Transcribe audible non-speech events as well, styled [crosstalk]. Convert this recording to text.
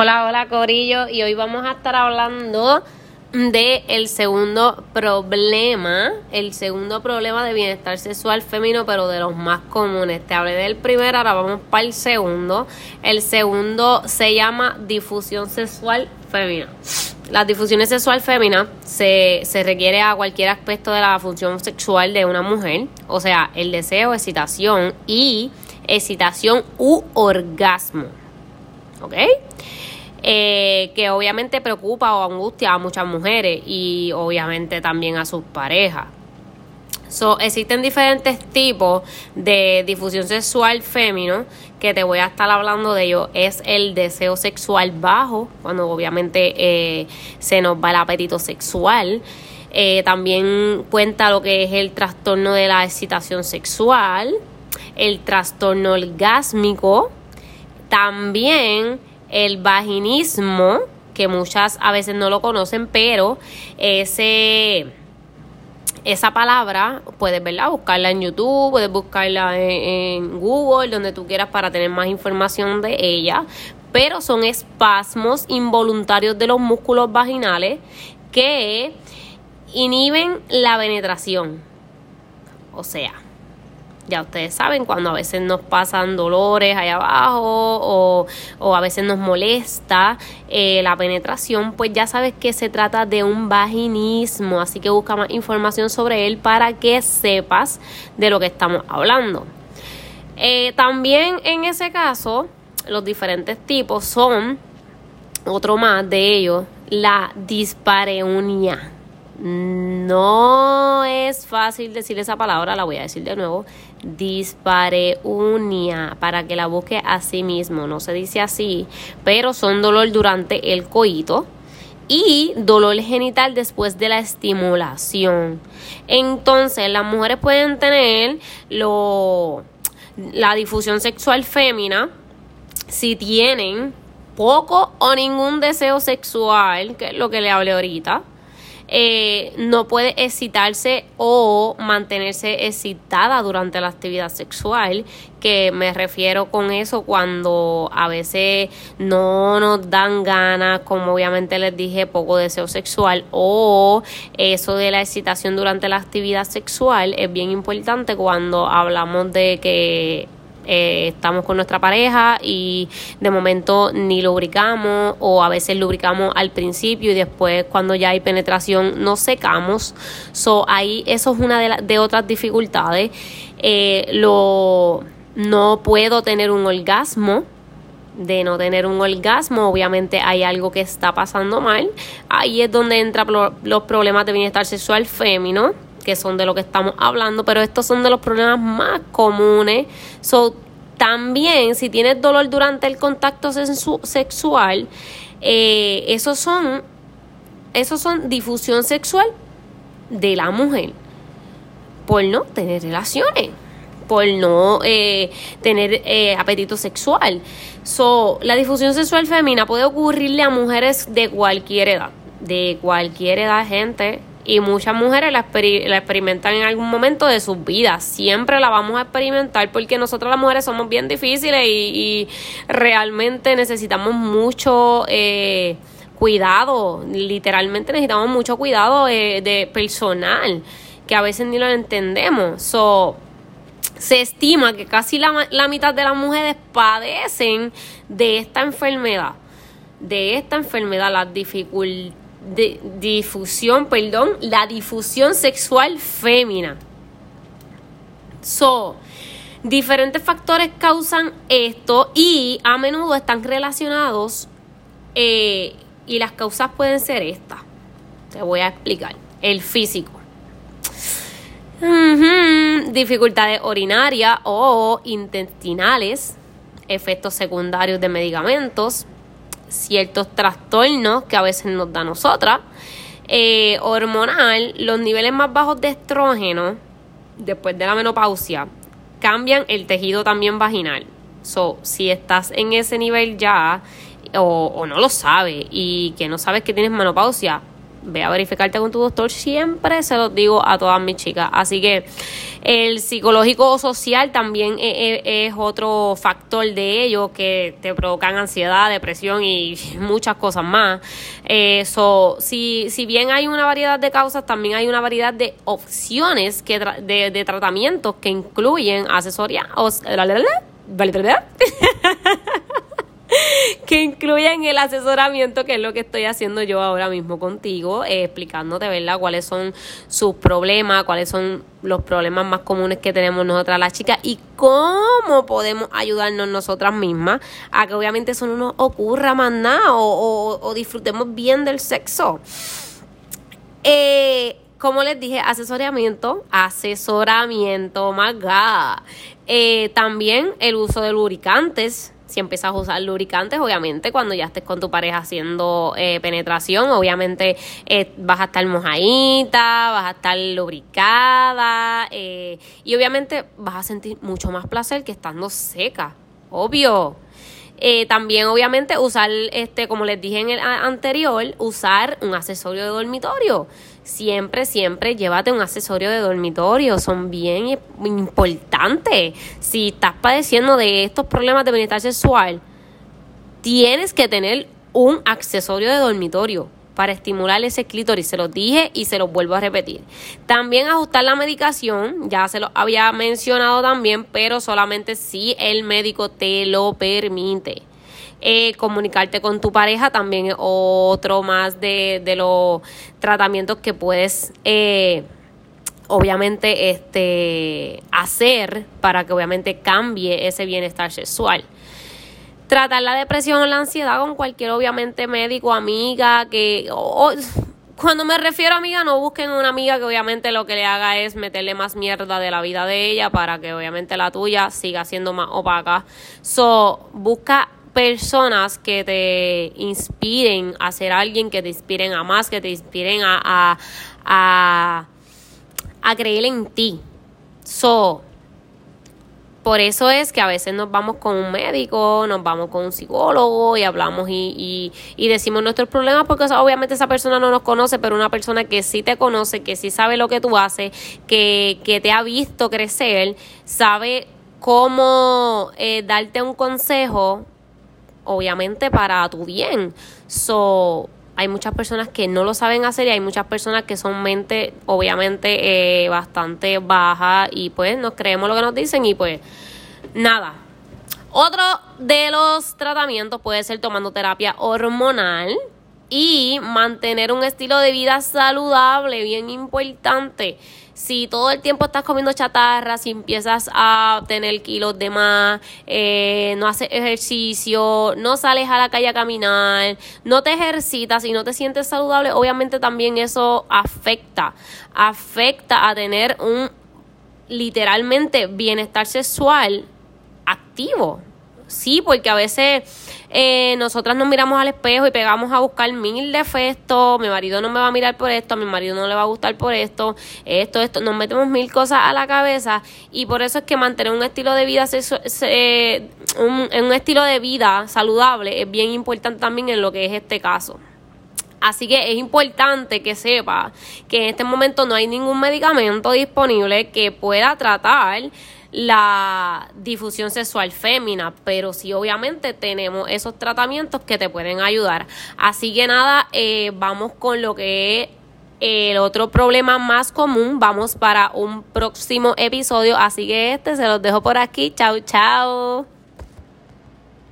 Hola, hola Corillo y hoy vamos a estar hablando de el segundo problema, el segundo problema de bienestar sexual femenino, pero de los más comunes. Te hablé del primero, ahora vamos para el segundo. El segundo se llama difusión sexual femenina. La difusión sexual femenina se, se requiere a cualquier aspecto de la función sexual de una mujer, o sea, el deseo, excitación y excitación u orgasmo. ¿Ok? Eh, que obviamente preocupa o angustia a muchas mujeres y obviamente también a sus parejas. So, existen diferentes tipos de difusión sexual femenino que te voy a estar hablando de ellos. Es el deseo sexual bajo, cuando obviamente eh, se nos va el apetito sexual. Eh, también cuenta lo que es el trastorno de la excitación sexual, el trastorno orgásmico, también el vaginismo, que muchas a veces no lo conocen, pero ese esa palabra puedes verla, buscarla en YouTube, puedes buscarla en, Google, donde tú quieras para tener más información de ella. Pero son espasmos involuntarios de los músculos vaginales que inhiben la penetración. O sea, ya ustedes saben, cuando a veces nos pasan dolores allá abajo o, a veces nos molesta eh, la penetración, pues ya sabes que se trata de un vaginismo. Así que busca más información sobre él para que sepas de lo que estamos hablando. Eh, también en ese caso, los diferentes tipos son, otro más de ellos, la dispareunia no es fácil decir esa palabra, la voy a decir de nuevo. Dispareunia, para que la busque a sí mismo. No se dice así, pero son dolor durante el coito y dolor genital después de la estimulación. Entonces, las mujeres pueden tener lo, la difusión sexual fémina si tienen poco o ningún deseo sexual, que es lo que le hablé ahorita eh, no puede excitarse o mantenerse excitada durante la actividad sexual, que me refiero con eso cuando a veces no nos dan ganas, como obviamente les dije, poco deseo sexual o eso de la excitación durante la actividad sexual es bien importante cuando hablamos de que eh, estamos con nuestra pareja y de momento ni lubricamos o a veces lubricamos al principio y después cuando ya hay penetración nos secamos. So, ahí eso es una de, de otras dificultades. Eh, lo, no puedo tener un orgasmo de no tener un orgasmo, obviamente hay algo que está pasando mal. Ahí es donde entran los problemas de bienestar sexual fémino que son de lo que estamos hablando, pero estos son de los problemas más comunes. So, también, si tienes dolor durante el contacto sexual, eh, esos son, esos son difusión sexual de la mujer por no tener relaciones por no eh, tener eh, apetito sexual. So, la difusión sexual femenina puede ocurrirle a mujeres de cualquier edad, de cualquier edad, gente y muchas mujeres la, experimentan en algún momento de sus vidas. Siempre la vamos a experimentar porque nosotras las mujeres somos bien difíciles y, realmente necesitamos mucho eh, cuidado, literalmente necesitamos mucho cuidado eh, de personal que a veces ni lo entendemos. So, se estima que casi la, la mitad de las mujeres padecen de esta enfermedad, de esta enfermedad, las dificultades de difusión, perdón, la difusión sexual fémina. So, diferentes factores causan esto y a menudo están relacionados eh, y las causas pueden ser estas. Te voy a explicar. El físico. Dificultades urinarias o intestinales, efectos secundarios de medicamentos, ciertos trastornos que a veces nos da nosotras. Eh, hormonal, los niveles más bajos de estrógeno después de la menopausia cambian el tejido también vaginal. So, si estás en ese nivel ya o, no lo sabes y que no sabes que tienes menopausia, ve a verificarte con tu doctor. Siempre se los digo a todas mis chicas. Así que el psicológico o social también e, e, es, otro factor de ello que te provocan ansiedad, depresión y muchas cosas más. Eso, eh, si, si bien hay una variedad de causas, también hay una variedad de opciones que de, de tratamientos que incluyen asesoría. O, [laughs] que incluyen el asesoramiento, que es lo que estoy haciendo yo ahora mismo contigo, eh, explicándote, ¿verdad?, cuáles son sus problemas, cuáles son los problemas más comunes que tenemos nosotras las chicas y cómo podemos ayudarnos nosotras mismas a que obviamente eso no nos ocurra más nada o, disfrutemos bien del sexo. Eh, como les dije, asesoramiento, asesoramiento, my God. Eh, también el uso de lubricantes, si empiezas a usar lubricantes, obviamente cuando ya estés con tu pareja haciendo eh, penetración, obviamente eh, vas a estar mojadita, vas a estar lubricada eh, y obviamente vas a sentir mucho más placer que estando seca, obvio. también obviamente usar, este, como les dije en el anterior, usar un accesorio de dormitorio siempre, siempre llévate un accesorio de dormitorio, son bien importantes. Si estás padeciendo de estos problemas de bienestar sexual, tienes que tener un accesorio de dormitorio para estimular ese clítoris. Se los dije y se los vuelvo a repetir. También ajustar la medicación, ya se lo había mencionado también, pero solamente si el médico te lo permite. Eh, comunicarte con tu pareja también es otro más de, los tratamientos que puedes eh, obviamente este hacer para que obviamente cambie ese bienestar sexual tratar la depresión o la ansiedad con cualquier obviamente médico amiga que cuando me refiero a amiga, no busquen una amiga que obviamente lo que le haga es meterle más mierda de la vida de ella para que obviamente la tuya siga siendo más opaca. So, busca personas que te inspiren a ser alguien, que te inspiren a más, que te inspiren a, a, a, creer en ti. So, por eso es que a veces nos vamos con un médico, nos vamos con un psicólogo y hablamos y, y, decimos nuestros problemas porque obviamente esa persona no nos conoce, pero una persona que sí te conoce, que sí sabe lo que tú haces, que, que te ha visto crecer, sabe cómo eh, darte un consejo obviamente para tu bien. So, hay muchas personas que no lo saben hacer y hay muchas personas que son mente obviamente eh, bastante baja y pues nos creemos lo que nos dicen y pues nada. Otro de los tratamientos puede ser tomando terapia hormonal y mantener un estilo de vida saludable, bien importante si todo el tiempo estás comiendo chatarra, si empiezas a tener kilos de más, eh, no haces ejercicio, no sales a la calle a caminar, no te ejercitas y no te sientes saludable, obviamente también eso afecta, afecta a tener un literalmente bienestar sexual activo. Sí, porque a veces eh, nosotras nos miramos al espejo y pegamos a buscar mil defectos, mi marido no me va a mirar por esto, a mi marido no le va a gustar por esto, esto, esto, nos metemos mil cosas a la cabeza y por eso es que mantener un estilo de vida un, un estilo de vida saludable es bien importante también en lo que es este caso. Así que es importante que sepa que en este momento no hay ningún medicamento disponible que pueda tratar la difusión sexual fémina, pero sí obviamente tenemos esos tratamientos que te pueden ayudar. Así que nada, eh, vamos con lo que es el otro problema más común. Vamos para un próximo episodio, así que este se los dejo por aquí. Chao, chao.